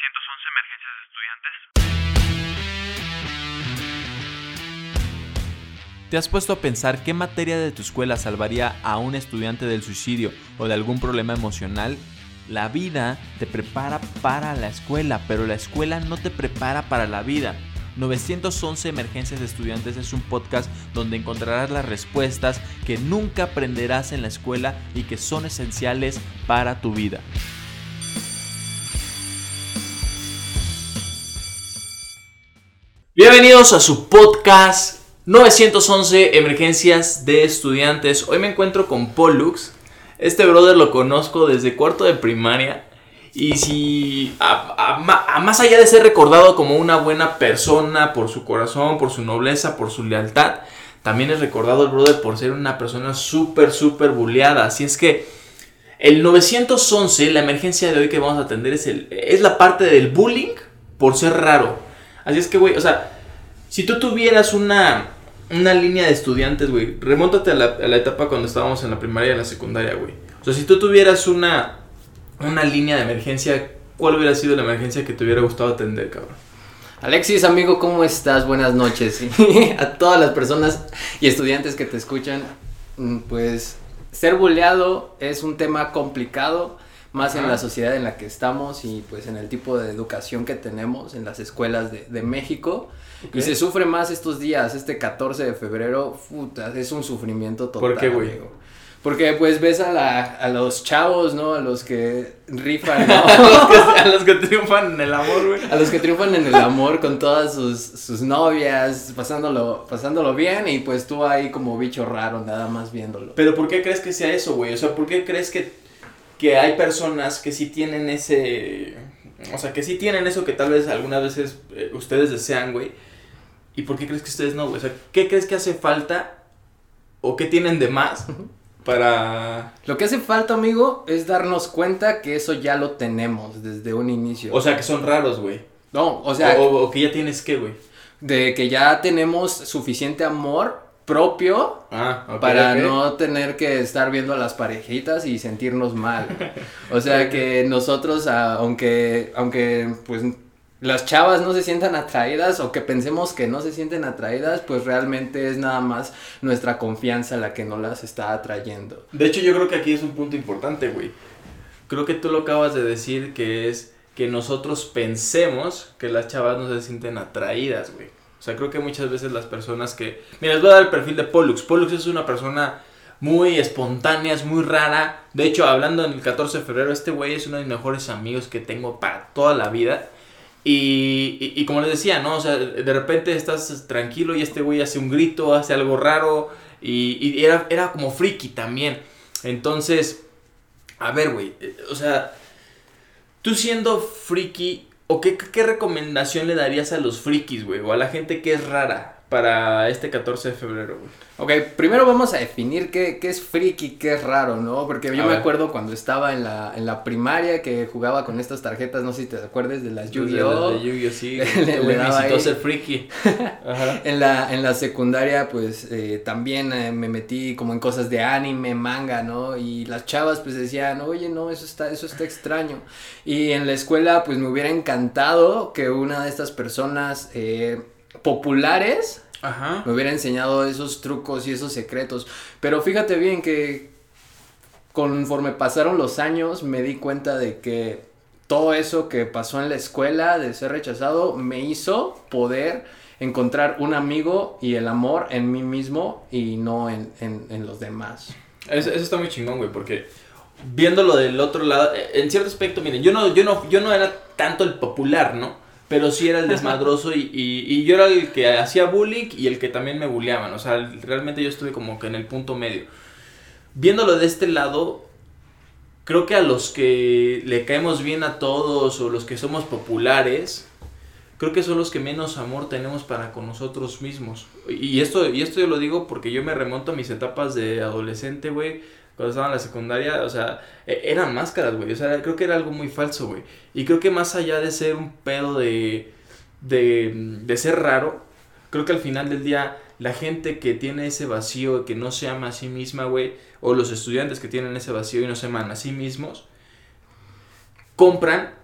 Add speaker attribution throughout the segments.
Speaker 1: 911 emergencias de estudiantes.
Speaker 2: ¿Te has puesto a pensar qué materia de tu escuela salvaría a un estudiante del suicidio o de algún problema emocional? La vida te prepara para la escuela, pero la escuela no te prepara para la vida. 911 Emergencias de Estudiantes es un podcast donde encontrarás las respuestas que nunca aprenderás en la escuela y que son esenciales para tu vida. Bienvenidos a su podcast 911 Emergencias de Estudiantes. Hoy me encuentro con Pollux. Este brother lo conozco desde cuarto de primaria. Y si, a, más allá de ser recordado como una buena persona por su corazón, por su nobleza, por su lealtad, también es recordado el brother por ser una persona súper, súper bulleada. Así es que el 911, la emergencia de hoy que vamos a atender, es, el, es la parte del bullying por ser raro. Así es que, güey, o sea, si tú tuvieras una, una línea de estudiantes, güey, remóntate a la, a la etapa cuando estábamos en la primaria y en la secundaria, güey. O sea, si tú tuvieras una, una línea de emergencia, ¿cuál hubiera sido la emergencia que te hubiera gustado atender, cabrón?
Speaker 3: Alexis, amigo, ¿cómo estás? Buenas noches. a todas las personas y estudiantes que te escuchan, mm, pues ser bulleado es un tema complicado, más en la sociedad en la que estamos y pues en el tipo de educación que tenemos en las escuelas de, de México.
Speaker 2: Ok.
Speaker 3: Y se sufre más estos días, este 14 de febrero, puta, es un sufrimiento total.
Speaker 2: ¿Por qué, güey?
Speaker 3: Porque pues ves a, la, a los chavos, ¿no? A los que rifan, ¿no?
Speaker 2: a los que triunfan en el amor, güey.
Speaker 3: A los que triunfan en el amor con todas sus, sus novias, pasándolo, pasándolo bien y pues tú ahí como bicho raro, nada más viéndolo.
Speaker 2: Pero ¿por qué crees que sea eso, güey? O sea, ¿por qué crees que, que hay personas que sí tienen ese... O sea, que sí tienen eso que tal vez algunas veces eh, ustedes desean, güey. ¿Y por qué crees que ustedes no, güey? O sea, ¿qué crees que hace falta o qué tienen de más para...
Speaker 3: Lo que hace falta, amigo, es darnos cuenta que eso ya lo tenemos desde un inicio.
Speaker 2: O sea, que son raros, güey.
Speaker 3: no, o sea,
Speaker 2: o, o que ya tienes qué, güey.
Speaker 3: de que ya tenemos suficiente amor propio
Speaker 2: Ah, ok,
Speaker 3: para
Speaker 2: ok.
Speaker 3: no tener que estar viendo a las parejitas y sentirnos mal. O sea que nosotros, aunque, aunque pues las chavas no se sientan atraídas o que pensemos que no se sienten atraídas, pues realmente es nada más nuestra confianza la que no las está atrayendo.
Speaker 2: De hecho, yo creo que aquí es un punto importante, güey. Creo que tú lo acabas de decir, que es que nosotros pensemos que las chavas no se sienten atraídas, güey. O sea, creo que muchas veces las personas que... Mira, les voy a dar el perfil de Pollux. Pollux es una persona muy espontánea, es muy rara. De hecho, hablando en el 14 de febrero, este güey es uno de mis mejores amigos que tengo para toda la vida. Y, y, como les decía, ¿no? O sea, de repente estás tranquilo y este güey hace un grito, hace algo raro. Y, y era, era como friki también. Entonces, a ver, güey. eh, O sea, tú siendo friki, ¿o qué, qué recomendación le darías a los frikis, güey? O a la gente que es rara para este 14 de febrero.
Speaker 3: Ok, primero vamos a definir qué, qué es friki, qué es raro, ¿no? Porque yo
Speaker 2: A
Speaker 3: me
Speaker 2: ver.
Speaker 3: acuerdo cuando estaba en la, en la primaria que jugaba con estas tarjetas, no sé si te acuerdas de las
Speaker 2: De-
Speaker 3: Yu-Gi-Oh!
Speaker 2: de Yu-Gi-Oh, sí.
Speaker 3: Le-
Speaker 2: Este
Speaker 3: le
Speaker 2: a
Speaker 3: ahí.
Speaker 2: ser friki. Ajá.
Speaker 3: En la, en la secundaria, pues eh, también eh, me metí como en cosas de anime, manga, ¿no? Y las chavas, pues decían, oye, no, eso está, eso está extraño. Y en la escuela, pues me hubiera encantado que una de estas personas eh, populares
Speaker 2: Ajá.
Speaker 3: me hubiera enseñado esos trucos y esos secretos. Pero fíjate bien que conforme pasaron los años, me di cuenta de que todo eso que pasó en la escuela, de ser rechazado, me hizo poder encontrar un amigo y el amor en mí mismo y no en, en- en los demás.
Speaker 2: Eso, eso está muy chingón, güey, porque viéndolo del otro lado, eh, en cierto aspecto, miren, yo no, yo no, yo no era tanto el popular, ¿no? Pero sí era el desmadroso y, y, y yo era el que hacía bullying y el que también me bulleaban. O sea, realmente yo estuve como que en el punto medio. Viéndolo de este lado, creo que a los que le caemos bien a todos o los que somos populares, creo que son los que menos amor tenemos para con nosotros mismos. Y esto, y esto yo lo digo porque yo me remonto a mis etapas de adolescente, güey. Cuando estaba en la secundaria, o sea, e- eran máscaras, güey. O sea, creo que era algo muy falso, güey. Y creo que más allá de ser un pedo de, de, de ser raro, creo que al final del día la gente que tiene ese vacío, que no se ama a sí misma, güey, o los estudiantes que tienen ese vacío y no se aman a sí mismos, compran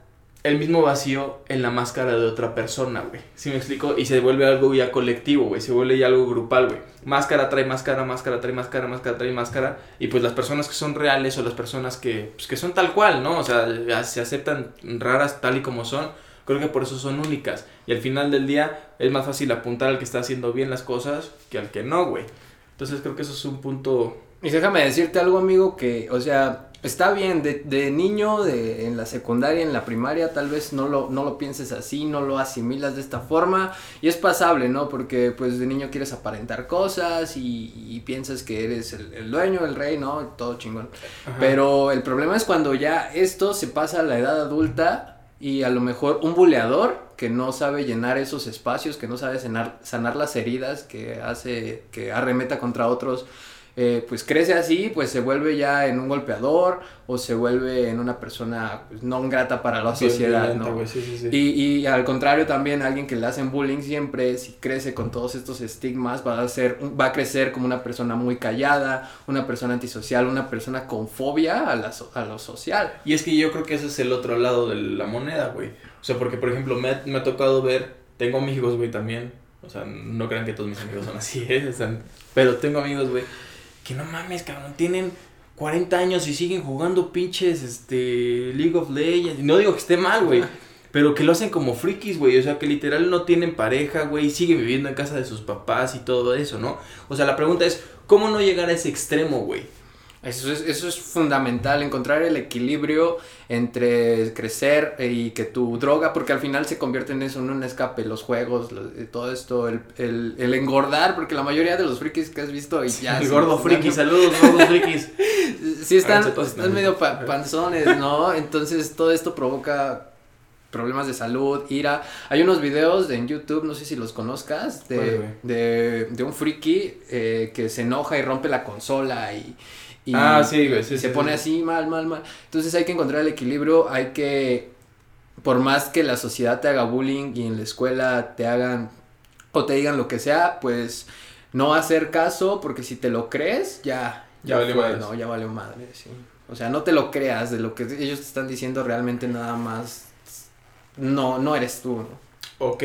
Speaker 2: el mismo vacío en la máscara de otra persona, güey. ¿Sí me explico? Y se vuelve algo ya colectivo, güey. Se vuelve ya algo grupal, güey. Máscara trae máscara, máscara trae máscara, máscara trae máscara. Y pues las personas que son reales o las personas que, pues, que son tal cual, ¿no? O sea, se aceptan raras tal y como son. Creo que por eso son únicas. Y al final del día es más fácil apuntar al que está haciendo bien las cosas que al que no, güey. Entonces creo que eso es un punto...
Speaker 3: Y déjame decirte algo, amigo, que, o sea, está bien, de, de niño, de, en la secundaria, en la primaria, tal vez no lo, no lo pienses así, no lo asimilas de esta forma, y es pasable, ¿no? Porque, pues, de niño quieres aparentar cosas y, y piensas que eres el, el dueño, el rey, ¿no? Todo chingón.
Speaker 2: Ajá.
Speaker 3: Pero el problema es cuando ya esto se pasa a la edad adulta y a lo mejor un buleador que no sabe llenar esos espacios, que no sabe sanar, sanar las heridas, que hace, que arremeta contra otros, eh, pues crece así, pues se vuelve ya en un golpeador o se vuelve en una persona pues, no grata para la sociedad,
Speaker 2: violenta,
Speaker 3: ¿no?
Speaker 2: sí, sí.
Speaker 3: Y, y al contrario también alguien que le hacen bullying siempre, si crece con todos estos estigmas, va a ser, va a crecer como una persona muy callada, una persona antisocial, una persona con fobia a, la a lo social.
Speaker 2: Y es que yo creo que ese es el otro lado de la moneda, güey. O sea, porque, por ejemplo, me ha, me ha tocado ver, tengo amigos, güey, también. O sea, no crean que todos mis amigos son así, ¿eh? O sea, pero tengo amigos, güey, que no mames, cabrón, tienen 40 años y siguen jugando pinches, este, League of Legends. No digo que esté mal, güey. Pero que lo hacen como frikis, güey. O sea, que literal no tienen pareja, güey. Siguen viviendo en casa de sus papás y todo eso, ¿no? O sea, la pregunta es, ¿cómo no llegar a ese extremo, güey?
Speaker 3: Eso es, eso es fundamental, encontrar el equilibrio entre crecer y que tu droga, porque al final se convierte en eso, en un escape, los juegos, lo- eh, todo esto, el, el, el engordar, porque la mayoría de los frikis que has visto y ya...
Speaker 2: El gordo friki, saludos, gordos frikis.
Speaker 3: Sí están, están medio pa- panzones, ¿no? Entonces todo esto provoca problemas de salud, ira. Hay unos videos en YouTube, no sé si los conozcas, de, de un friki eh, que se enoja y rompe la consola y... y-
Speaker 2: ah, sí, güey. Sí,
Speaker 3: se
Speaker 2: sí,
Speaker 3: pone
Speaker 2: sí.
Speaker 3: así mal, mal, mal. Entonces hay que encontrar el equilibrio, hay que, por más que la sociedad te haga bullying y en la escuela te hagan o te digan lo que sea, pues no hacer caso porque si te lo crees, ya,
Speaker 2: Ya
Speaker 3: ya,
Speaker 2: valió
Speaker 3: fue,
Speaker 2: madres.
Speaker 3: ¿no? Ya valió madre, sí. O sea, no te lo creas de lo que ellos te están diciendo realmente nada más. No, no eres tú, ¿no?
Speaker 2: Ok.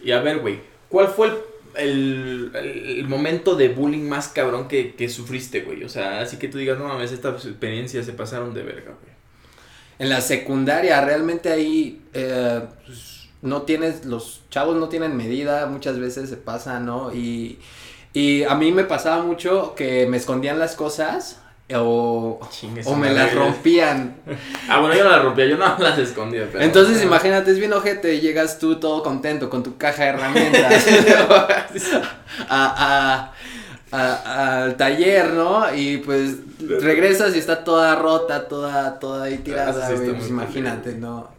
Speaker 2: Y a ver, güey. ¿Cuál fue el, el, el momento de bullying más cabrón que, que sufriste, güey? O sea, así que tú digas, no mames, estas experiencias se pasaron de verga, güey.
Speaker 3: En la secundaria, realmente ahí eh, pues, no tienes, los chavos no tienen medida, muchas veces se pasa, ¿no? Y, y a mí me pasaba mucho que me escondían las cosas o,
Speaker 2: Chingue
Speaker 3: o
Speaker 2: su
Speaker 3: me
Speaker 2: madre,
Speaker 3: las rompían.
Speaker 2: Ah, bueno, yo no las rompía, yo no las escondía. pero-
Speaker 3: Entonces imagínate, es bien ojete, llegas tú todo contento con tu caja de herramientas a, a- a- al taller, ¿no? Y pues regresas y está toda rota, toda, toda ahí
Speaker 2: Ah,
Speaker 3: tirada,
Speaker 2: sí,
Speaker 3: pues imagínate, ¿no?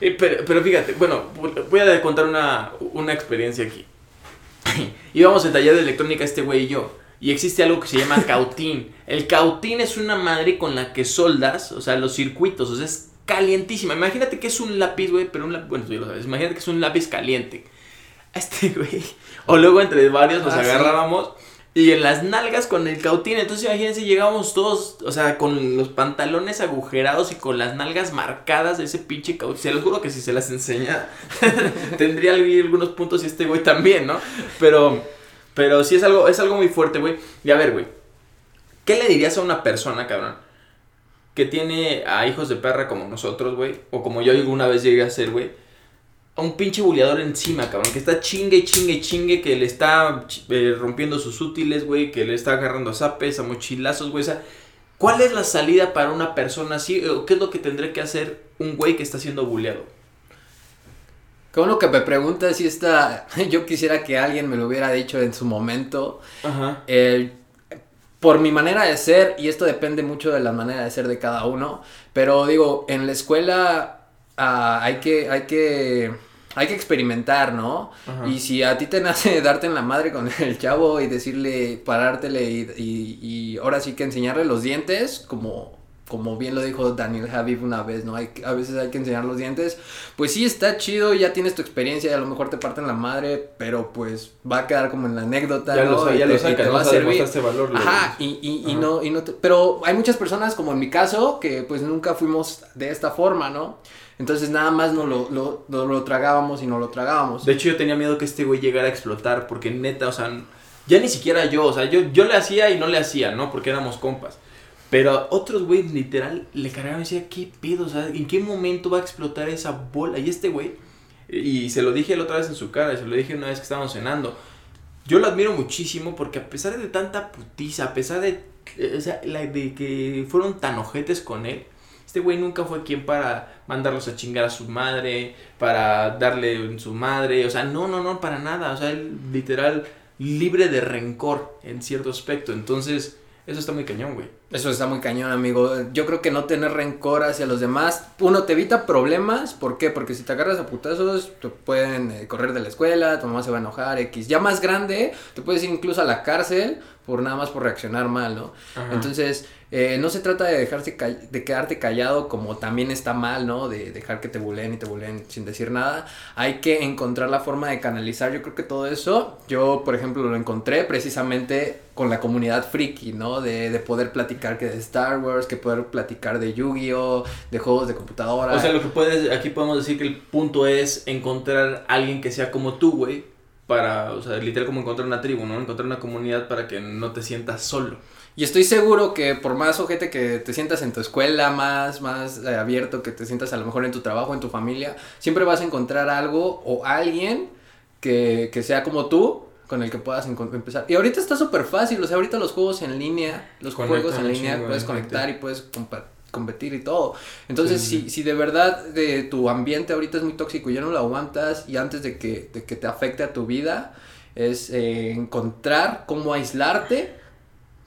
Speaker 2: Eh, pero, pero fíjate, bueno, voy a contar una, una experiencia aquí. Íbamos al taller de electrónica este güey y yo. Y existe algo que se llama cautín. El cautín es una madre con la que soldas, o sea, los circuitos, o sea, es calientísima. Imagínate que es un lápiz, güey, pero un lápiz, bueno, tú ya lo sabes, imagínate que es un lápiz caliente. A Este güey. O luego entre varios nos
Speaker 3: Ah, sí.
Speaker 2: agarrábamos y en las nalgas con el cautín. Entonces imagínense, llegábamos todos, o sea, con los pantalones agujerados y con las nalgas marcadas de ese pinche cautín. Se los juro que si se las enseña, tendría algunos puntos y este güey también, ¿no? Pero, pero sí es algo, es algo muy fuerte, güey. Y a ver, güey, ¿qué le dirías a una persona, cabrón? Que tiene a hijos de perra como nosotros, güey. O como yo alguna vez llegué a ser, güey a un pinche buleador encima, cabrón, que está chingue, chingue, chingue, que le está eh, rompiendo sus útiles, güey, que le está agarrando a zapes, a mochilazos, güey, ¿cuál es la salida para una persona así? ¿O qué es lo que tendría que hacer un güey que está siendo buleado?
Speaker 3: Qué bueno que me preguntas si esta, yo quisiera que alguien me lo hubiera dicho en su momento.
Speaker 2: Ajá.
Speaker 3: Eh, por mi manera de ser, y esto depende mucho de la manera de ser de cada uno, pero digo, en la escuela ah, hay que, hay que, hay que experimentar, ¿no?
Speaker 2: Ajá.
Speaker 3: Y si a ti te nace darte en la madre con el chavo y decirle, parártele y, y, y ahora sí que enseñarle los dientes, como, como bien lo dijo Daniel Javif una vez, ¿no? Hay, a veces hay que enseñar los dientes. Pues sí, está chido, ya tienes tu experiencia, y a lo mejor te parten la madre, pero pues va a quedar como en la anécdota,
Speaker 2: Ya
Speaker 3: ¿no?
Speaker 2: lo,
Speaker 3: Y
Speaker 2: ya
Speaker 3: te-
Speaker 2: lo
Speaker 3: y te va a servir.
Speaker 2: demostraste valor.
Speaker 3: Ajá, y, y, y
Speaker 2: Ajá.
Speaker 3: no, y no te- pero hay muchas personas como en mi caso que pues nunca fuimos de esta forma, ¿no? Entonces nada más no lo, lo, no lo tragábamos y no lo tragábamos.
Speaker 2: De hecho, yo tenía miedo que este güey llegara a explotar, porque neta, o sea, ya ni siquiera yo, o sea, yo, yo le hacía y no le hacía, ¿no? Porque éramos compas. Pero a otros güeyes literal le cargaban y decía, ¿qué pedo? O sea, ¿en qué momento va a explotar esa bola? Y este güey, y se lo dije la otra vez en su cara, y se lo dije una vez que estábamos cenando. Yo lo admiro muchísimo porque a pesar de tanta putiza, a pesar de, eh, o sea, de que fueron tan ojetes con él, este güey nunca fue quien para mandarlos a chingar a su madre, para darle en su madre, o sea, no, no, no, para nada, o sea, él literal libre de rencor en cierto aspecto, entonces eso está muy cañón, güey.
Speaker 3: Eso está muy cañón, amigo. Yo creo que no tener rencor hacia los demás, uno, te evita problemas. ¿Por qué? Porque si te agarras a putazos, te pueden eh, correr de la escuela, tu mamá se va a enojar, X. Ya más grande, te puedes ir incluso a la cárcel por nada más por reaccionar mal, ¿no?
Speaker 2: Ajá.
Speaker 3: Entonces, eh, no se trata de dejarse de quedarte callado como también está mal, ¿no? De dejar que te buleen y te buleen sin decir nada. Hay que encontrar la forma de canalizar. Yo creo que todo eso, yo por ejemplo lo encontré precisamente con la comunidad friki, ¿no? De, de poder platicar que de Star Wars, que poder platicar de Yu-Gi-Oh, de juegos de computadora.
Speaker 2: O sea, lo que puedes, aquí podemos decir que el punto es encontrar a alguien que sea como tú, güey, para, o sea, literal como encontrar una tribu, ¿no? Encontrar una comunidad para que no te sientas solo.
Speaker 3: Y estoy seguro que por más ojete que te sientas en tu escuela, más, más eh, abierto que te sientas a lo mejor en tu trabajo, en tu familia, siempre vas a encontrar algo o alguien que, que sea como tú, con el que puedas empezar. Y ahorita está súper fácil, o sea, ahorita los juegos en línea, los
Speaker 2: Conectan
Speaker 3: juegos en línea,
Speaker 2: chingo
Speaker 3: puedes
Speaker 2: de
Speaker 3: conectar y puedes competir y todo. Entonces,
Speaker 2: Sí,
Speaker 3: si, si de verdad de tu ambiente ahorita es muy tóxico y ya no lo aguantas y antes de que, de que te afecte a tu vida, es eh, encontrar cómo aislarte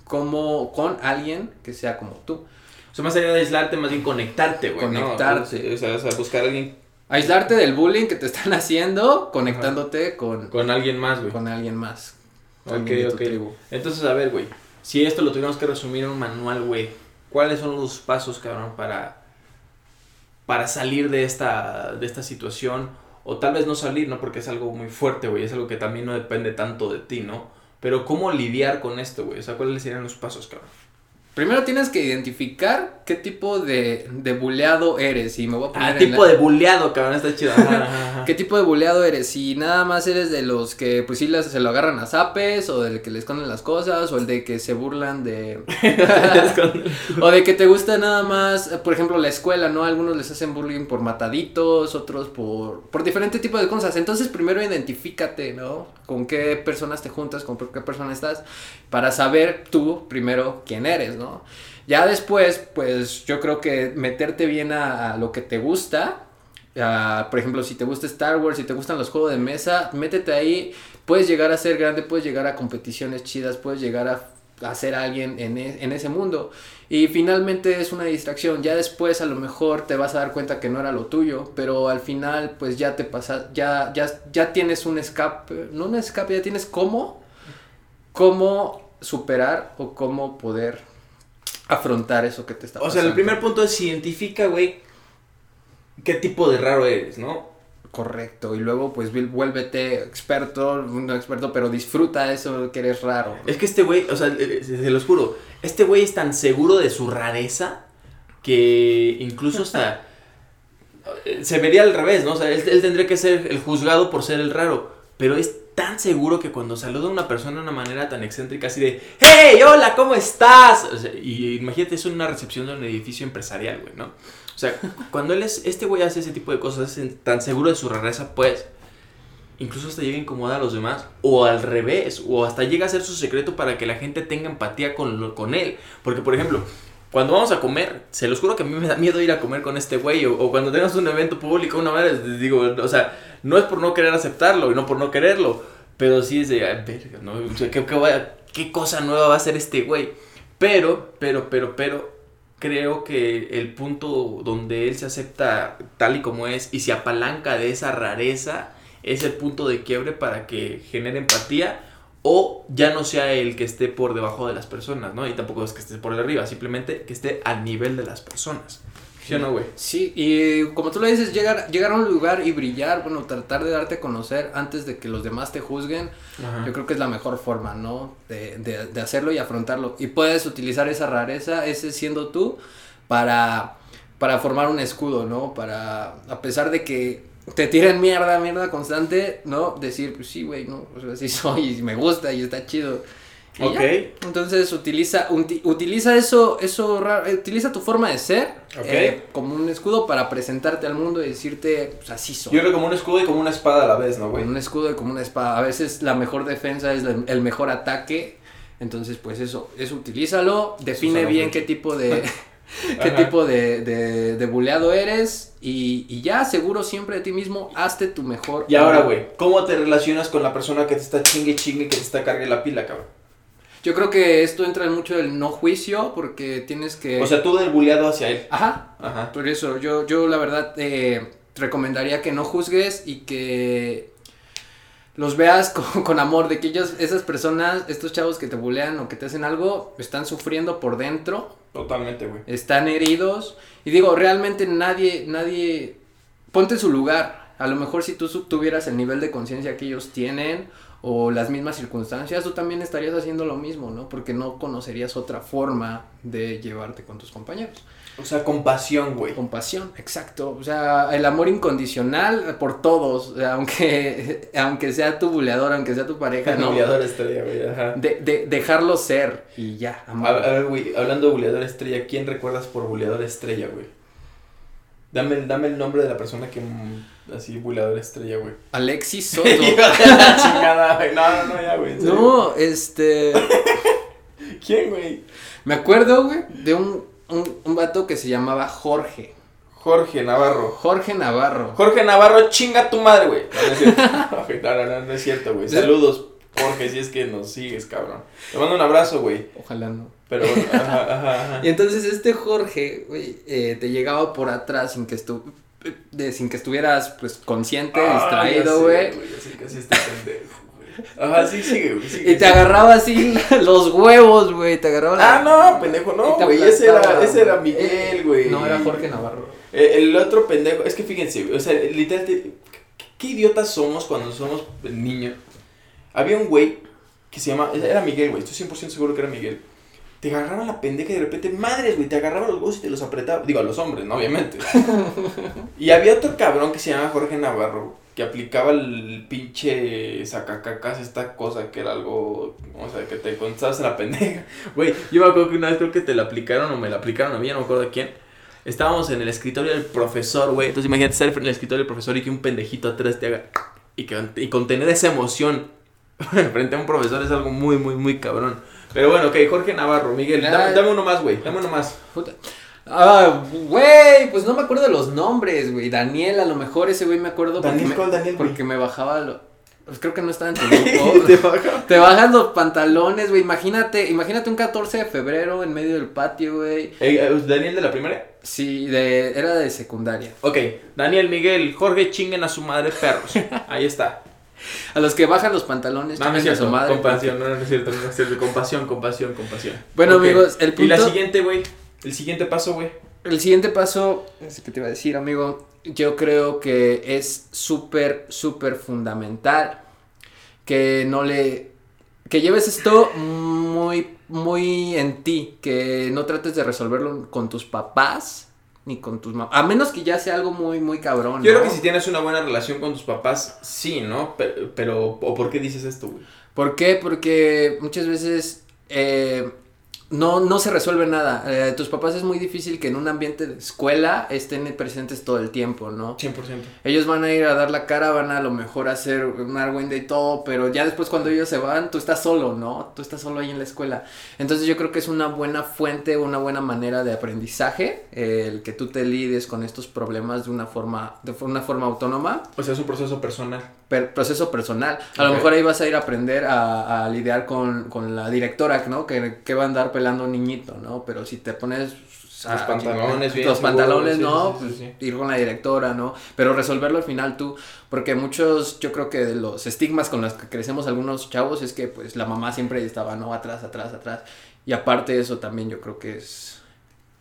Speaker 3: como con alguien que sea como tú.
Speaker 2: O sea, más allá de aislarte, más bien conectarte, güey. ¿no?
Speaker 3: Conectarte.
Speaker 2: O sea, o sea, buscar a alguien
Speaker 3: Aislarte del bullying que te están haciendo, conectándote con,
Speaker 2: con alguien más, güey.
Speaker 3: con alguien más.
Speaker 2: Ok, ok.
Speaker 3: tribu.
Speaker 2: Entonces, a ver, güey. Si esto lo tuviéramos que resumir en un manual, güey. ¿Cuáles son los pasos, cabrón, para, para salir de esta, de esta situación? O tal vez no salir, ¿no? Porque es algo muy fuerte, güey. Es algo que también no depende tanto de ti, ¿no? Pero ¿cómo lidiar con esto, güey? O sea, ¿cuáles serían los pasos, cabrón?
Speaker 3: Primero tienes que identificar qué tipo de, de buleado eres. Y me voy a poner
Speaker 2: Ah,
Speaker 3: en
Speaker 2: tipo
Speaker 3: la-
Speaker 2: de buleado, cabrón. Está chido.
Speaker 3: ¿Qué tipo de buleado eres? Si nada más eres de los que pues sí las- se lo agarran a zapes, o del que le esconden las cosas, o el de que se burlan de... o de que te gusta nada más, por ejemplo, la escuela, ¿no? Algunos les hacen bullying por mataditos, otros por, por diferente tipo de cosas. Entonces primero identifícate, ¿no? Con qué personas te juntas, con qué persona estás, para saber tú primero quién eres, ¿no? Ya después, pues yo creo que meterte bien a, lo que te gusta, por ejemplo, si te gusta Star Wars, si te gustan los juegos de mesa, métete ahí. Puedes llegar a ser grande, puedes llegar a competiciones chidas, puedes llegar a, a ser alguien en, e- en ese mundo. Y finalmente es una distracción. Ya después a lo mejor te vas a dar cuenta que no era lo tuyo, pero al final pues ya te pasa, ya, ya, ya tienes un escape, no un escape, ya tienes cómo, cómo superar o cómo poder afrontar eso que te está
Speaker 2: O
Speaker 3: pasando.
Speaker 2: sea, el primer punto es identifica, güey, qué tipo de raro eres, ¿no?
Speaker 3: Correcto, y luego pues vuélvete experto, no experto, pero disfruta eso que eres raro.
Speaker 2: Es que este güey, o sea, eh, se, se los juro, este güey es tan seguro de su rareza que incluso hasta eh, se vería al revés, ¿no? O sea, él, él tendría que ser el juzgado por ser el raro, pero es tan seguro que cuando saluda a una persona de una manera tan excéntrica, así de, ¡Hey, hola, ¿cómo estás? O sea, y imagínate eso en una recepción de un edificio empresarial, güey, ¿no? O sea, cuando él es, este güey hace ese tipo de cosas, es tan seguro de su rareza, pues, incluso hasta llega a incomodar a los demás, o al revés, o hasta llega a ser su secreto para que la gente tenga empatía con, con él. Porque, por ejemplo, cuando vamos a comer, se los juro que a mí me da miedo ir a comer con este güey, o, o cuando tengas un evento público, una vez, digo, o sea, no es por no querer aceptarlo y no por no quererlo, pero sí es de, "Ay, verga, ¿no? O sea, ¿qué, qué vaya- qué cosa nueva va a hacer este güey? Pero, pero, pero, pero, creo que el punto donde él se acepta tal y como es y se apalanca de esa rareza es el punto de quiebre para que genere empatía o ya no sea el que esté por debajo de las personas, ¿no? Y tampoco es que esté por arriba, simplemente que esté al nivel de las personas. ¿Sí o no, güey?
Speaker 3: Sí, y como tú lo dices, llegar, llegar a un lugar y brillar, bueno, tratar de darte a conocer antes de que los demás te juzguen, yo creo que es la mejor forma, ¿no? De, de, de hacerlo y afrontarlo. Y puedes utilizar esa rareza, ese siendo tú, para, para formar un escudo, ¿no? Para, a pesar de que te tiren mierda, mierda constante, ¿no? Decir, pues sí, güey, ¿no? O sea, así soy y me gusta y está chido.
Speaker 2: Ok.
Speaker 3: ya. Entonces utiliza, uti- utiliza eso, eso raro, utiliza tu forma de ser
Speaker 2: Ok.
Speaker 3: eh, como un escudo para presentarte al mundo y decirte, pues así soy.
Speaker 2: Yo creo como un escudo y como una espada a la vez, ¿no, güey?
Speaker 3: Como un escudo y como una espada. A veces la mejor defensa es la- el mejor ataque. Entonces, pues eso, eso utilízalo. Define
Speaker 2: Susana
Speaker 3: bien qué tipo de. qué
Speaker 2: Ajá.
Speaker 3: tipo de, de, de buleado eres. Y, y ya, seguro siempre de ti mismo, hazte tu mejor.
Speaker 2: Y ahora, güey, ¿cómo te relacionas con la persona que te está chingue chingue, que te está cargue la pila, cabrón?
Speaker 3: Yo creo que esto entra en mucho del no juicio, porque tienes que.
Speaker 2: O sea, tú del buleado hacia él.
Speaker 3: Ajá.
Speaker 2: Ajá.
Speaker 3: Por eso, yo, yo la verdad eh, recomendaría que no juzgues y que los veas con, con amor, de que ellos, esas personas, estos chavos que te bulean o que te hacen algo, están sufriendo por dentro,
Speaker 2: Totalmente, güey.
Speaker 3: están heridos. Y digo, realmente nadie, nadie, ponte en su lugar. A lo mejor si tú tuvieras el nivel de conciencia que ellos tienen o las mismas circunstancias, tú también estarías haciendo lo mismo, ¿no? Porque no conocerías otra forma de llevarte con tus compañeros.
Speaker 2: O sea, compasión, güey.
Speaker 3: Compasión, exacto. O sea, el amor incondicional por todos, o sea, aunque, aunque sea tu buleador, aunque sea tu pareja, no.
Speaker 2: Buleador estrella, güey, ajá.
Speaker 3: De, de- dejarlo ser y ya,
Speaker 2: A,
Speaker 3: amor.
Speaker 2: a ver, güey, hablando de buleador estrella, ¿quién recuerdas por buleador estrella, güey? Dame, el- dame el nombre de la persona que. mm, Así, buleador estrella, güey.
Speaker 3: Alexis Soto.
Speaker 2: Chingada, güey. No, no, no, ya, güey.
Speaker 3: no, este.
Speaker 2: ¿Quién, güey?
Speaker 3: Me acuerdo, güey, de un, un, un vato que se llamaba Jorge.
Speaker 2: Jorge Navarro.
Speaker 3: Jorge Navarro.
Speaker 2: Jorge Navarro, chinga tu madre, güey. No, no es cierto, güey. Saludos, Jorge, si es que nos sigues, cabrón. Te mando un abrazo, güey.
Speaker 3: Ojalá no.
Speaker 2: Pero, ajá, ajá, ajá.
Speaker 3: Y entonces este Jorge, güey, eh, te llegaba por atrás sin que estu de, sin que estuvieras pues consciente,
Speaker 2: Ah,
Speaker 3: distraído, güey.
Speaker 2: sé que así está pendejo, güey. Ajá, sí, sigue, güey. sigue,
Speaker 3: Y te
Speaker 2: sigue.
Speaker 3: agarraba así los huevos, güey, te agarraba la-
Speaker 2: Ah, no, pendejo, no, güey. Ese era, ese era. Miguel, güey.
Speaker 3: No, era Jorge Navarro.
Speaker 2: Eh, El otro pendejo, es que fíjense, o sea, literal, te- ¿qué idiotas somos cuando somos niños? Había un güey que se llama, era Miguel, güey, estoy 100% seguro que era Miguel. Te agarraba la pendeja y de repente, madres, güey, te agarraba los huevos y te los apretaba. Digo, a los hombres, ¿no? Obviamente. y había otro cabrón que se llama Jorge Navarro, que aplicaba el pinche sacacacas, esta cosa que era algo, o sea, que te contestabas en la pendeja. Güey, yo me acuerdo que una vez creo que te la aplicaron o me la aplicaron a mí, ya no me acuerdo de quién. Estábamos en el escritorio del profesor, güey. Entonces imagínate estar en el escritorio del profesor y que un pendejito atrás te haga. Y, que, y contener esa emoción frente a un profesor es algo muy, muy, muy cabrón. Pero bueno, ok, Jorge Navarro, Miguel, dame,
Speaker 3: Ay.
Speaker 2: dame uno más, güey. Dame uno más.
Speaker 3: Puta. Ah, güey, pues no me acuerdo de los nombres, güey. Daniel, a lo mejor ese güey me acuerdo porque,
Speaker 2: Daniel,
Speaker 3: me,
Speaker 2: ¿cuál Daniel,
Speaker 3: porque me bajaba lo... Pues creo que no estaba en tu grupo.
Speaker 2: Te baja.
Speaker 3: Te bajas los pantalones, güey. Imagínate, imagínate un 14 de febrero en medio del patio, güey.
Speaker 2: Eh, eh, Daniel de la primaria.
Speaker 3: Sí, de, era de secundaria.
Speaker 2: Ok, Daniel, Miguel, Jorge, chinguen a su madre, perros. Ahí está.
Speaker 3: A los que bajan los pantalones,
Speaker 2: No, no es cierto.
Speaker 3: madre.
Speaker 2: compasión, no, no es cierto, no es cierto. Compasión, compasión, compasión.
Speaker 3: Bueno, amigos, el
Speaker 2: Y la
Speaker 3: punto-
Speaker 2: siguiente, güey. El siguiente paso, güey.
Speaker 3: El siguiente paso, es que te iba a decir, amigo, yo creo que es súper, súper fundamental que no le, que lleves esto muy, muy en ti, que no trates de resolverlo con tus papás ni con tus mamás, a menos que ya sea algo muy, muy cabrón.
Speaker 2: Yo
Speaker 3: ¿no?
Speaker 2: creo que si tienes una buena relación con tus papás, sí, ¿no? Pero, pero ¿o por qué dices esto, güey?
Speaker 3: ¿Por qué? Porque muchas veces eh, no, no se resuelve nada. Eh, tus papás es muy difícil que en un ambiente de escuela estén presentes todo el tiempo, ¿no?
Speaker 2: 100%.
Speaker 3: Ellos van a ir a dar la cara, van a, a lo mejor a hacer un argüende y todo, pero ya después cuando ellos se van, tú estás solo, ¿no? Tú estás solo ahí en la escuela. Entonces yo creo que es una buena fuente, una buena manera de aprendizaje, eh, el que tú te lides con estos problemas de una forma, de una forma autónoma,
Speaker 2: O sea, es un proceso personal.
Speaker 3: Per- proceso personal. A lo mejor ahí vas a ir a aprender a, a lidiar con, con la directora, ¿no? Que, que va a andar pelando un niñito, ¿no? Pero si te pones
Speaker 2: Los
Speaker 3: ah,
Speaker 2: pantalones bien
Speaker 3: los pantalones,
Speaker 2: sí,
Speaker 3: no,
Speaker 2: sí, sí,
Speaker 3: pues,
Speaker 2: sí.
Speaker 3: ir con la directora, ¿no? Pero resolverlo al final tú, porque muchos, yo creo que de los estigmas con los que crecemos algunos chavos es que pues la mamá siempre estaba, ¿no? Atrás, atrás, atrás. Y aparte eso también yo creo que es,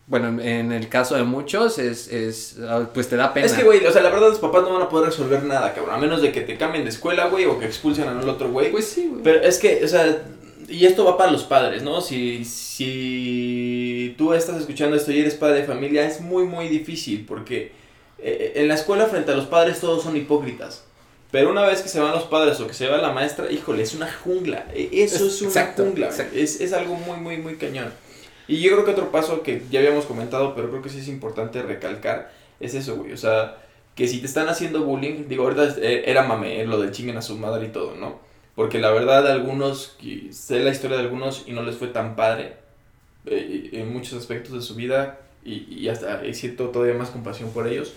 Speaker 3: bueno, en, el caso de muchos es, es, ah, pues te da pena.
Speaker 2: Es que, güey, o sea, la verdad los papás no van a poder resolver nada, cabrón. A menos de que te cambien de escuela, güey, o que expulsen al otro güey.
Speaker 3: Pues sí, güey.
Speaker 2: Pero es que, o sea, y esto va para los padres, ¿no? Si, si tú estás escuchando esto y eres padre de familia, es muy, muy difícil porque eh, en la escuela frente a los padres todos son hipócritas. Pero una vez que se van los padres o que se va la maestra, híjole, es una jungla. E- Eso es una
Speaker 3: Exacto,
Speaker 2: jungla.
Speaker 3: exacto.
Speaker 2: Es, es algo muy, muy, muy cañón. Y yo creo que otro paso que ya habíamos comentado, pero creo que sí es importante recalcar, es eso, güey. O sea, que si te están haciendo bullying, digo, ahorita eh, era mame, eh, lo del chinguen a su madre y todo, ¿no? Porque la verdad, algunos, sé la historia de algunos y no les fue tan padre eh, en muchos aspectos de su vida y, y hasta siento todavía más compasión por ellos.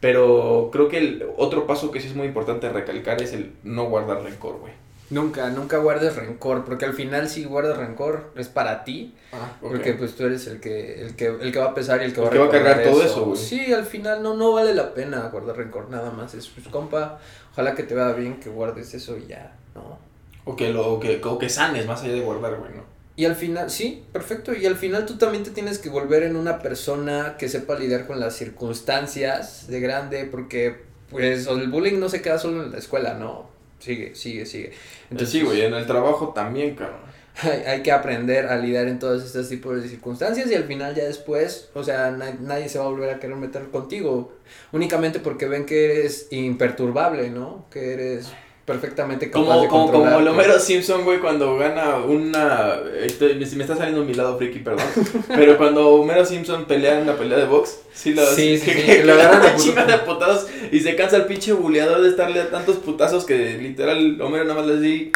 Speaker 2: Pero creo que el otro paso que sí es muy importante recalcar es el no guardar rencor, güey.
Speaker 3: Nunca, nunca guardes rencor, porque al final si guardas rencor es para ti,
Speaker 2: Ah,
Speaker 3: porque pues tú eres el que, el que, el que va a pesar y el que va a
Speaker 2: que va a cargar todo eso, güey.
Speaker 3: Sí, al final no, no vale la pena guardar rencor, nada más. Es pues compa, ojalá que te vaya bien, que guardes eso y ya, ¿no?
Speaker 2: O que, lo, o que, o que sanes más allá de guardar, güey, ¿no?
Speaker 3: Y al final, sí, perfecto. Y al final tú también te tienes que volver en una persona que sepa lidiar con las circunstancias de grande, porque pues el bullying no se queda solo en la escuela, ¿no? Sigue, sigue, sigue.
Speaker 2: Entonces, sí, güey, en el trabajo también, cabrón.
Speaker 3: hay, hay que aprender a lidiar en todos estos tipos de circunstancias y al final ya después, o sea, na- nadie se va a volver a querer meter contigo, únicamente porque ven que eres imperturbable, ¿no? Que eres perfectamente capaz
Speaker 2: Como,
Speaker 3: de
Speaker 2: como, como el Homero Simpson, güey, cuando gana una... estoy- me, me está saliendo mi lado friki, perdón. pero cuando Homero Simpson pelea en una pelea de box, sí lo
Speaker 3: Sí, sí,
Speaker 2: que,
Speaker 3: sí,
Speaker 2: que
Speaker 3: lo agarran de
Speaker 2: putazos y se cansa el pinche buleador de estarle a tantos putazos que literal Homero nada más le dice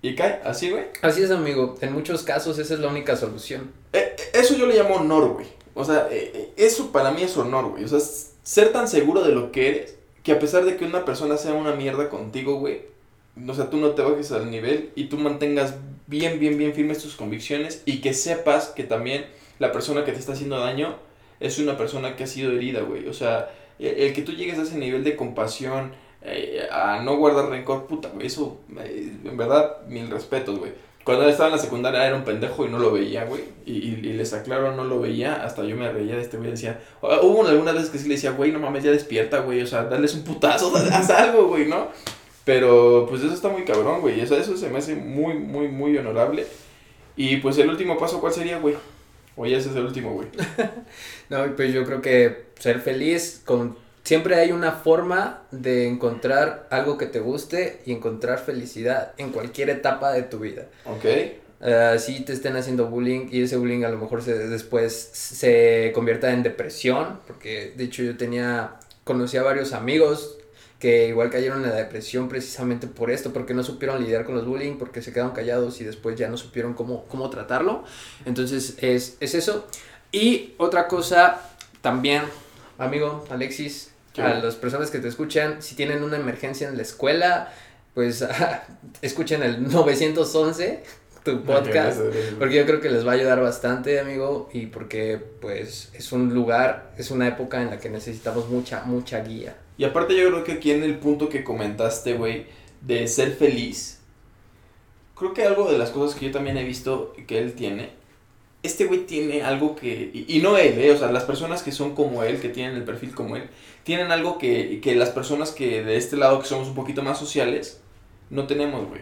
Speaker 2: y cae, así, güey.
Speaker 3: Así es, amigo, en muchos casos esa es la única solución.
Speaker 2: Eh, eso yo le llamo honor, güey. O sea, eh, eh, eso para mí es honor, güey. O sea, ser tan seguro de lo que eres que a pesar de que una persona sea una mierda contigo, güey, o sea, tú no te bajes al nivel y tú mantengas bien, bien, bien firmes tus convicciones y que sepas que también la persona que te está haciendo daño es una persona que ha sido herida, güey. O sea, el, el que tú llegues a ese nivel de compasión, eh, a no guardar rencor, puta, güey, eso, eh, en verdad, mil respetos, güey. Cuando estaba en la secundaria era un pendejo y no lo veía, güey. Y, y, y les aclaro, no lo veía. Hasta yo me reía de este güey. Decía, "Ah, hubo algunas veces que sí le decía, güey, no mames, ya despierta, güey. O sea, dales un putazo, haz algo, güey, ¿no? Pero pues eso está muy cabrón, güey. Eso, eso se me hace muy, muy, muy honorable. Y pues el último paso, ¿cuál sería, güey? O ya ese es el último, güey.
Speaker 3: No, pues yo creo que ser feliz con siempre hay una forma de encontrar algo que te guste y encontrar felicidad en cualquier etapa de tu vida.
Speaker 2: ¿Ok?
Speaker 3: Eh, si te estén haciendo bullying y ese bullying a lo mejor se, después se convierta en depresión, porque de hecho yo tenía, conocí a varios amigos que igual cayeron en la depresión precisamente por esto, porque no supieron lidiar con los bullying, porque se quedaron callados y después ya no supieron cómo, cómo tratarlo. Entonces es, es eso. Y otra cosa también, amigo Alexis,
Speaker 2: ¿Qué?
Speaker 3: a las personas que te escuchan, si tienen una emergencia en la escuela, pues escuchen el 911, tu podcast. Porque yo creo que les va a ayudar bastante, amigo, y porque pues es un lugar, es una época en la que necesitamos mucha, mucha guía.
Speaker 2: Y aparte yo creo que aquí en el punto que comentaste, güey, de ser feliz, creo que algo de las cosas que yo también he visto que él tiene, este güey tiene algo que, y, y no él, eh, o sea, las personas que son como él, que tienen el perfil como él, tienen algo que, que las personas que de este lado, que somos un poquito más sociales, no tenemos, güey.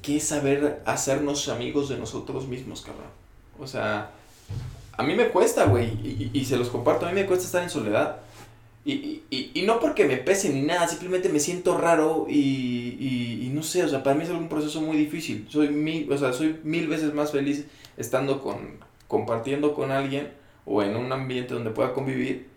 Speaker 2: Que es saber hacernos amigos de nosotros mismos, cabrón. O sea, a mí me cuesta, güey, y, se los comparto, a mí me cuesta estar en soledad. Y, y, no porque me pese ni nada, simplemente me siento raro y, no sé, o sea, para mí es algún proceso muy difícil. Soy mil, o sea, soy mil veces más feliz estando con, compartiendo con alguien o en un ambiente donde pueda convivir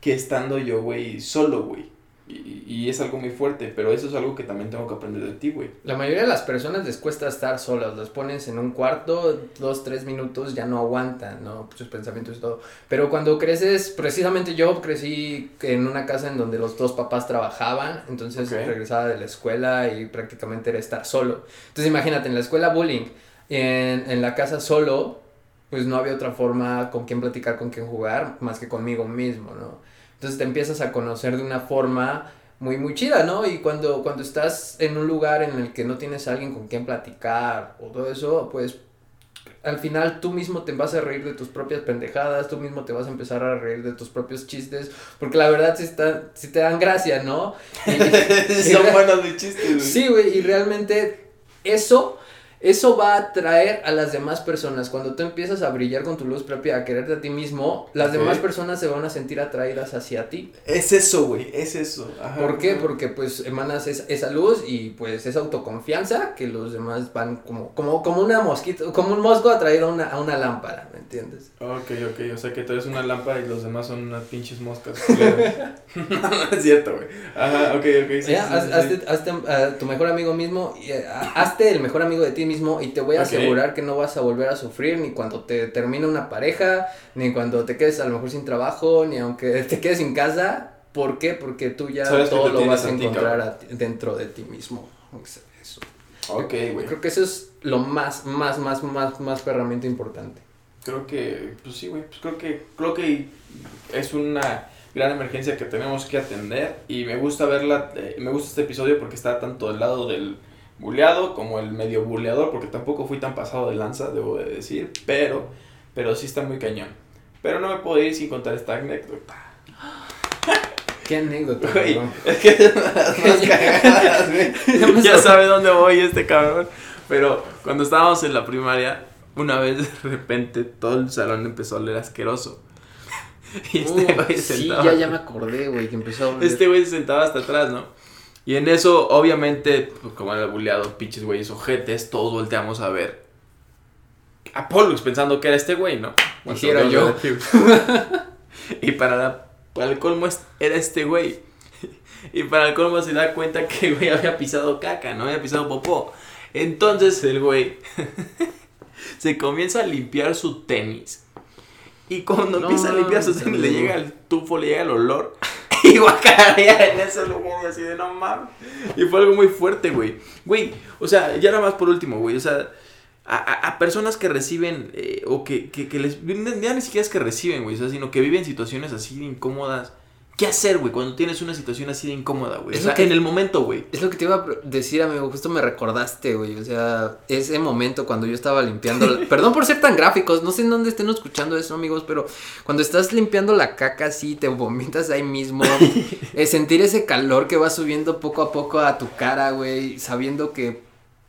Speaker 2: que estando yo, güey, solo, güey. Y, y es algo muy fuerte, pero eso es algo que también tengo que aprender de ti, güey.
Speaker 3: La mayoría de las personas les cuesta estar solas, las pones en un cuarto, dos, tres minutos, ya no aguantan, ¿no? Sus pensamientos y todo. Pero cuando creces, precisamente yo crecí en una casa en donde los dos papás trabajaban, entonces regresaba de la escuela y prácticamente era estar solo. Entonces imagínate, en la escuela bullying, en, en la casa solo, pues no había otra forma con quién platicar, con quién jugar, más que conmigo mismo, ¿no? Entonces te empiezas a conocer de una forma muy, muy chida, ¿no? Y cuando, cuando estás en un lugar en el que no tienes a alguien con quien platicar o todo eso, pues al final tú mismo te vas a reír de tus propias pendejadas, tú mismo te vas a empezar a reír de tus propios chistes, porque la verdad sí, está, sí te dan gracia, ¿no? Y-
Speaker 2: Son buenos de chistes, güey.
Speaker 3: Sí, güey, y realmente eso, eso va a atraer a las demás personas. Cuando tú empiezas a brillar con tu luz propia, a quererte a ti mismo, las demás personas se van a sentir atraídas hacia ti.
Speaker 2: Es eso, güey, es eso. Ajá.
Speaker 3: ¿Por qué? Porque pues emanas es- esa luz y pues esa autoconfianza que los demás van como, como, como una mosquito, como un mosco atraído a una, a una lámpara, ¿me entiendes?
Speaker 2: Ok, ok, o sea que tú eres una lámpara y los demás son unas pinches moscas. es cierto, güey. Ajá, ok, ok. Sí,
Speaker 3: Ya,
Speaker 2: sí,
Speaker 3: haz-
Speaker 2: sí,
Speaker 3: hazte, hazte a tu mejor amigo mismo, y, eh, hazte el mejor amigo de ti mismo y te voy a asegurar que no vas a volver a sufrir ni cuando te termine una pareja, ni cuando te quedes a lo mejor sin trabajo, ni aunque te quedes sin casa. ¿Por qué? Porque tú ya todo lo vas a encontrar a dentro de ti mismo. Eso.
Speaker 2: Ok, güey.
Speaker 3: Creo que eso es lo más, más, más, más, más herramienta importante.
Speaker 2: Creo que, pues sí, güey, pues creo que, creo que es una gran emergencia que tenemos que atender y me gusta verla, eh, me gusta este episodio porque está tanto del lado del buleado como el medio buleador, porque tampoco fui tan pasado de lanza, debo de decir, pero, pero sí está muy cañón. Pero no me puedo ir sin contar esta anécdota.
Speaker 3: Qué anécdota.
Speaker 2: Güey,
Speaker 3: cabrón.
Speaker 2: es que es una de las más cagadas, güey. Ya sabe dónde voy este cabrón. Pero cuando estábamos en la primaria, una vez de repente todo el salón empezó a oler asqueroso. Y este
Speaker 3: Uh,
Speaker 2: güey
Speaker 3: sí,
Speaker 2: sentaba.
Speaker 3: ya, ya me acordé, güey, que empezó a oler.
Speaker 2: Este güey se sentaba hasta atrás, ¿no? Y en eso, obviamente, pues, como era buleado, pinches güeyes ojetes, todos volteamos a ver a Pollux pensando que era este güey, ¿no?
Speaker 3: Y sí era yo.
Speaker 2: y para, la- para el colmo era este güey. Y para el colmo se da cuenta que el güey había pisado caca, no había pisado popó. Entonces el güey se comienza a limpiar su tenis. Y cuando
Speaker 3: No
Speaker 2: empieza a limpiar su
Speaker 3: mames,
Speaker 2: tenis, le llega el tufo, le llega el olor. Y guacarea en ese lugar, así de no mames. Y fue algo muy fuerte, güey. Güey, o sea, ya nada más por último, güey. O sea, a, a- personas que reciben, eh, o que, que, que les. Ya ni siquiera es que reciben, güey. O sea, sino que viven situaciones así incómodas. ¿Qué hacer, güey, cuando tienes una situación así de incómoda, güey? O
Speaker 3: Es
Speaker 2: sea,
Speaker 3: lo que-
Speaker 2: en el momento, güey.
Speaker 3: Es lo que te iba a decir, amigo. Justo me recordaste, güey. O sea, ese momento cuando yo estaba limpiando. la- Perdón por ser tan gráficos. No sé en dónde estén escuchando eso, amigos. Pero cuando estás limpiando la caca así, te vomitas ahí mismo. eh, sentir ese calor que va subiendo poco a poco a tu cara, güey. Sabiendo que.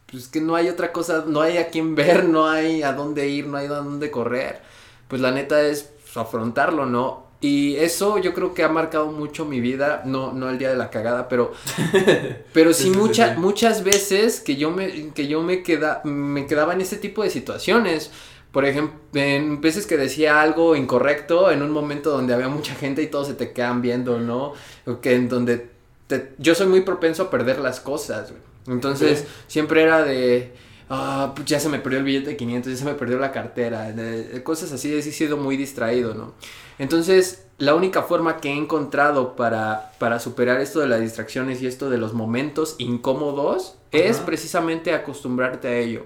Speaker 3: Pues que no hay otra cosa. No hay a quién ver. No hay a dónde ir. No hay a dónde correr. Pues la neta es pues, afrontarlo, ¿no? Y eso yo creo que ha marcado mucho mi vida, no, no el día de la cagada, pero pero sí,
Speaker 2: Sí, sí, sí,
Speaker 3: mucha-
Speaker 2: sí.
Speaker 3: muchas veces que yo me, que yo me, queda, me quedaba en ese tipo de situaciones. Por ejemplo, en veces que decía algo incorrecto en un momento donde había mucha gente y todos se te quedan viendo, ¿no? O que en donde te- yo soy muy propenso a perder las cosas, güey. Entonces, siempre era de, ah, pues ya se me perdió el billete de 500, ya se me perdió la cartera, de- de cosas así, he sido muy distraído, ¿no? Entonces, la única forma que he encontrado para, para superar esto de las distracciones y esto de los momentos incómodos es precisamente acostumbrarte a ello.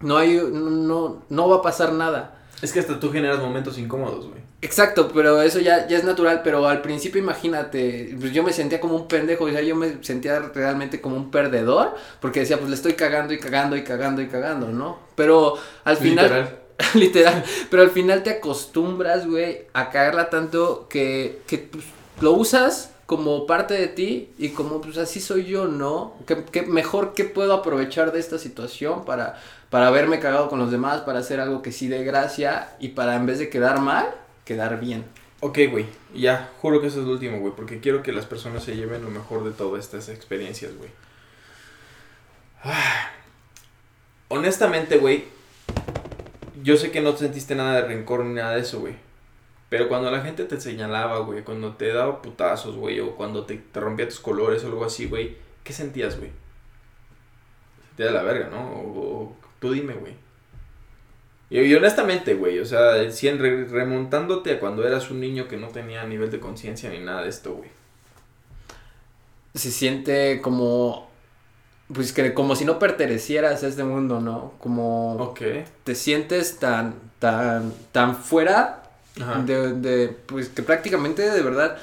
Speaker 3: No hay, no, no va a pasar nada.
Speaker 2: Es que hasta tú generas momentos incómodos, güey.
Speaker 3: Exacto, pero eso ya, ya es natural, pero al principio imagínate, pues yo me sentía como un pendejo, o sea, yo me sentía realmente como un perdedor, porque decía, pues le estoy cagando y cagando y cagando y cagando, ¿no? Pero al final...
Speaker 2: Literal.
Speaker 3: Literal. Pero al final te acostumbras, güey, a caerla tanto que, que pues, lo usas como parte de ti y como pues así soy yo, ¿no? Que, que mejor que puedo aprovechar de esta situación para, para haberme cagado con los demás, para hacer algo que sí dé gracia y para en vez de quedar mal, quedar bien.
Speaker 2: Ok, güey. Ya, juro que eso es lo último, güey. Porque quiero que las personas se lleven lo mejor de todas estas experiencias, güey. Honestamente, güey. Yo sé que no sentiste nada de rencor ni nada de eso, güey. Pero cuando la gente te señalaba, güey, cuando te daba putazos, güey, o cuando te, te rompía tus colores o algo así, güey, ¿qué sentías, güey? Sentías de la verga, ¿no? O, o- tú dime, güey. Y, y honestamente, güey, o sea, si en remontándote a cuando eras un niño que no tenía nivel de conciencia ni nada de esto, güey.
Speaker 3: Se siente como pues que como si no pertenecieras a este mundo, ¿no? Como
Speaker 2: Ok.
Speaker 3: te sientes tan, tan, tan fuera. De, de, pues que prácticamente de verdad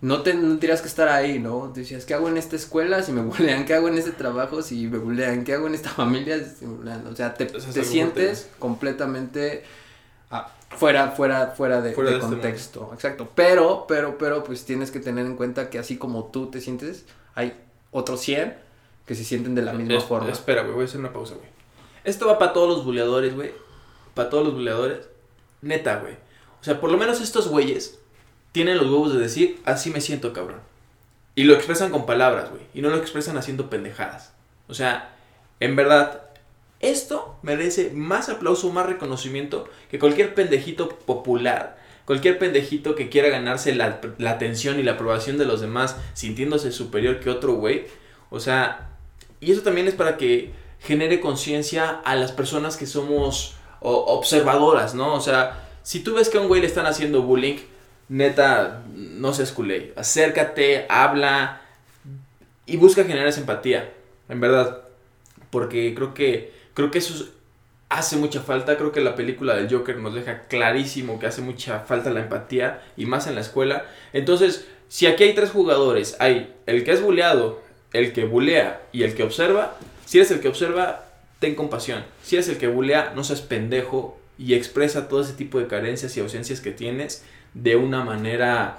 Speaker 3: no, te, no tendrías que estar ahí, ¿no? Decías, ¿qué hago en esta escuela si me bulean? ¿Qué hago en este trabajo si me bulean? ¿Qué hago en esta familia si me? O sea, te, te sientes completamente ah, fuera, fuera, fuera de,
Speaker 2: Fuera
Speaker 3: de
Speaker 2: de este
Speaker 3: contexto. Exacto. Pero, pero, pero, pues tienes que tener en cuenta que así como tú te sientes, hay otros 100 que se sienten de la misma
Speaker 2: Es-
Speaker 3: forma.
Speaker 2: Espera, güey, voy a hacer una pausa, güey. Esto va para todos los buleadores, güey. Para todos los buleadores. Neta, güey. O sea, por lo menos estos güeyes tienen los huevos de decir, así me siento, cabrón. Y lo expresan con palabras, güey. Y no lo expresan haciendo pendejadas. O sea, en verdad, esto merece más aplauso, más reconocimiento que cualquier pendejito popular. Cualquier pendejito que quiera ganarse la, la atención y la aprobación de los demás sintiéndose superior que otro güey. O sea, y eso también es para que genere conciencia a las personas que somos observadoras, ¿no? O sea, si tú ves que a un güey le están haciendo bullying, neta, no seas culé. Acércate, habla y busca generar esa empatía, en verdad. Porque creo que, creo que eso es- hace mucha falta. Creo que la película del Joker nos deja clarísimo que hace mucha falta la empatía y más en la escuela. Entonces, si aquí hay tres jugadores, hay el que es buleado, el que bulea y el que observa, si eres el que observa, ten compasión. Si eres el que bulea, no seas pendejo y expresa todo ese tipo de carencias y ausencias que tienes de una manera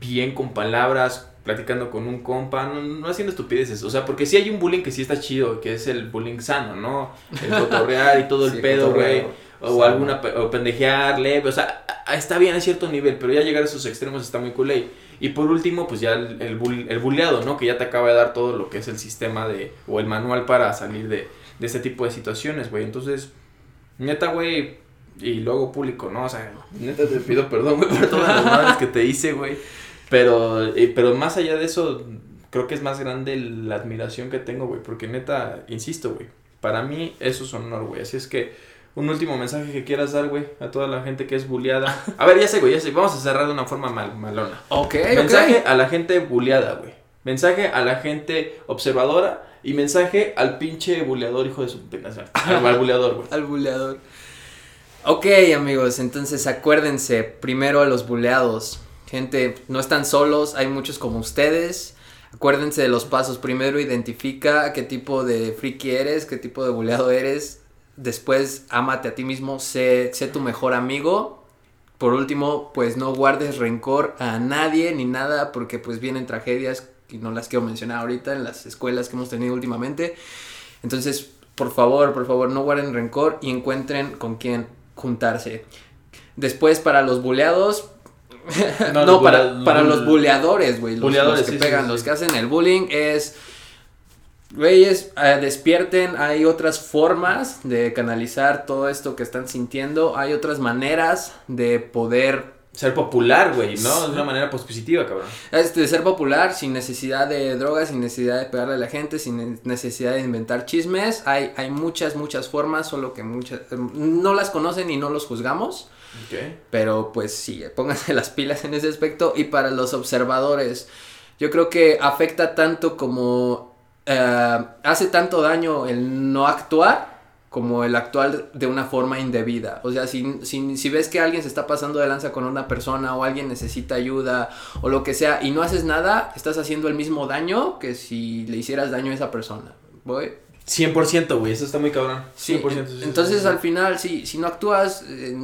Speaker 2: bien con palabras, platicando con un compa, no, no haciendo estupideces. O sea, porque si hay un bullying que sí está chido, que es el bullying sano, ¿no? El cotorrear y todo el
Speaker 3: Sí,
Speaker 2: pedo, güey. O
Speaker 3: Sano.
Speaker 2: alguna o pendejear leve, o sea, está bien a cierto nivel, pero ya llegar a esos extremos está muy culé. Y por último, pues ya el, el, bull- el bulleado, ¿no? Que ya te acaba de dar todo lo que es el sistema de, o el manual para salir de, de este tipo de situaciones, güey. Entonces, neta, güey, y luego público, ¿no? O sea, neta te pido perdón, güey, por todas las madres que te hice, güey. Pero, eh, pero más allá de eso, creo que es más grande la admiración que tengo, güey. Porque neta, insisto, güey. Para mí eso es honor, güey. Así es que un último mensaje que quieras dar, güey, a toda la gente que es bulleada. A ver, ya sé, güey, ya sé. Vamos a cerrar de una forma mal, malona.
Speaker 3: Ok,
Speaker 2: mensaje a la gente bulleada, güey. Mensaje a la gente observadora. Y mensaje al pinche buleador, hijo de su al buleador, güey.
Speaker 3: Al buleador. Ok, amigos, entonces acuérdense, primero a los buleados. Gente, no están solos, hay muchos como ustedes. Acuérdense de los pasos. Primero identifica qué tipo de friki eres, qué tipo de buleado eres. Después, ámate a ti mismo, sé, sé tu mejor amigo. Por último, pues no guardes rencor a nadie ni nada, porque pues vienen tragedias y no las quiero mencionar ahorita en las escuelas que hemos tenido últimamente. Entonces, por favor, por favor, no guarden rencor y encuentren con quién juntarse. Después, para los buleados. No,
Speaker 2: los
Speaker 3: para,
Speaker 2: bulea-
Speaker 3: para los buleadores, güey. Los, los que
Speaker 2: sí, sí,
Speaker 3: pegan,
Speaker 2: sí,
Speaker 3: los
Speaker 2: sí.
Speaker 3: que hacen el bullying es. Güeyes, eh, despierten, hay otras formas de canalizar todo esto que están sintiendo, hay otras maneras de poder
Speaker 2: Ser popular, güey, ¿no? De una manera positiva, cabrón.
Speaker 3: este, ser popular sin necesidad de drogas, sin necesidad de pegarle a la gente, sin ne- necesidad de inventar chismes. Hay, hay muchas, muchas formas, solo que muchas em, no las conocen y no los juzgamos.
Speaker 2: Ok.
Speaker 3: Pero pues sí, pónganse las pilas en ese aspecto. Y para los observadores, yo creo que afecta tanto como... eh, hace tanto daño el no actuar como el actuar de una forma indebida. O sea, si, si, si ves que alguien se está pasando de lanza con una persona o alguien necesita ayuda o lo que sea y no haces nada, estás haciendo el mismo daño que si le hicieras daño a esa persona. ¿Voy?
Speaker 2: 100%, güey, eso está muy cabrón. 100%.
Speaker 3: Sí, entonces al final, si, si no actúas, eh,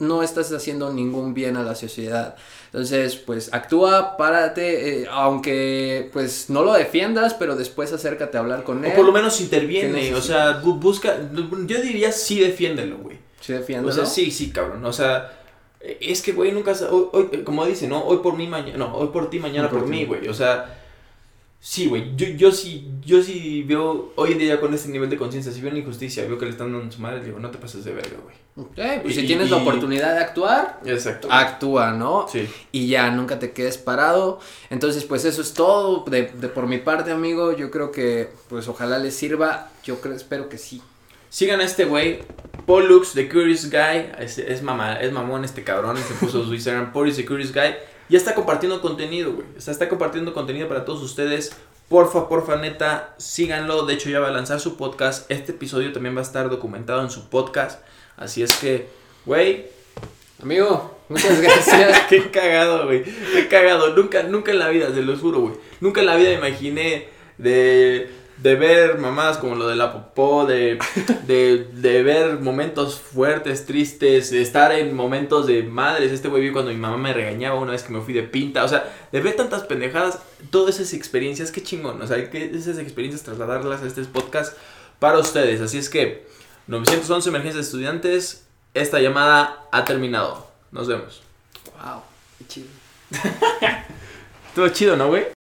Speaker 3: no estás haciendo ningún bien a la sociedad. Entonces, pues actúa, párate, eh, aunque pues no lo defiendas, pero después acércate a hablar con él.
Speaker 2: O por lo menos
Speaker 3: ¿Qué
Speaker 2: interviene, o sea, bu- busca, yo diría sí defiéndelo, güey.
Speaker 3: Sí,
Speaker 2: O
Speaker 3: defiéndelo.
Speaker 2: sea, sí, sí, cabrón, o sea, es que, güey, nunca, hoy, hoy, como dice, ¿no? Hoy por mí, mañana, no, hoy por ti, mañana
Speaker 3: Hoy por
Speaker 2: mí, güey, o sea, sí, güey, yo, yo sí, yo sí veo, hoy en día con este nivel de conciencia, si veo una injusticia, veo que le están dando a su madre, digo, no te pases de verga, güey.
Speaker 3: Ok, pues si
Speaker 2: y-
Speaker 3: tienes la
Speaker 2: y-
Speaker 3: oportunidad de actuar,
Speaker 2: Exacto.
Speaker 3: actúa, ¿no?
Speaker 2: Sí.
Speaker 3: y ya nunca te quedes parado. Entonces, pues eso es todo de, de por mi parte, amigo. Yo creo que, pues ojalá les sirva. Yo creo, espero que sí.
Speaker 2: Sigan a este güey, Pollux, The Curious Guy. Es, es, mama, es mamón este cabrón. Se puso su Instagram, Pollux, The Curious Guy. Ya está compartiendo contenido, güey. O sea, está compartiendo contenido para todos ustedes. Porfa, porfa, neta, síganlo. De hecho, ya va a lanzar su podcast. Este episodio también va a estar documentado en su podcast. Así es que, güey,
Speaker 3: Amigo, muchas gracias.
Speaker 2: qué cagado, güey. Qué cagado. Nunca, nunca en la vida, se lo juro, güey. Nunca en la vida imaginé de, de ver mamadas como lo de la popó, de, de, de ver momentos fuertes, tristes, de estar en momentos de madres. Este güey vi cuando mi mamá me regañaba una vez que me fui de pinta. O sea, de ver tantas pendejadas, todas esas experiencias, qué chingón. O sea, que esas experiencias trasladarlas a este podcast para ustedes. Así es que 911 emergencias de estudiantes. Esta llamada ha terminado. Nos vemos.
Speaker 3: wow, qué chido.
Speaker 2: Estuvo chido, ¿no, güey?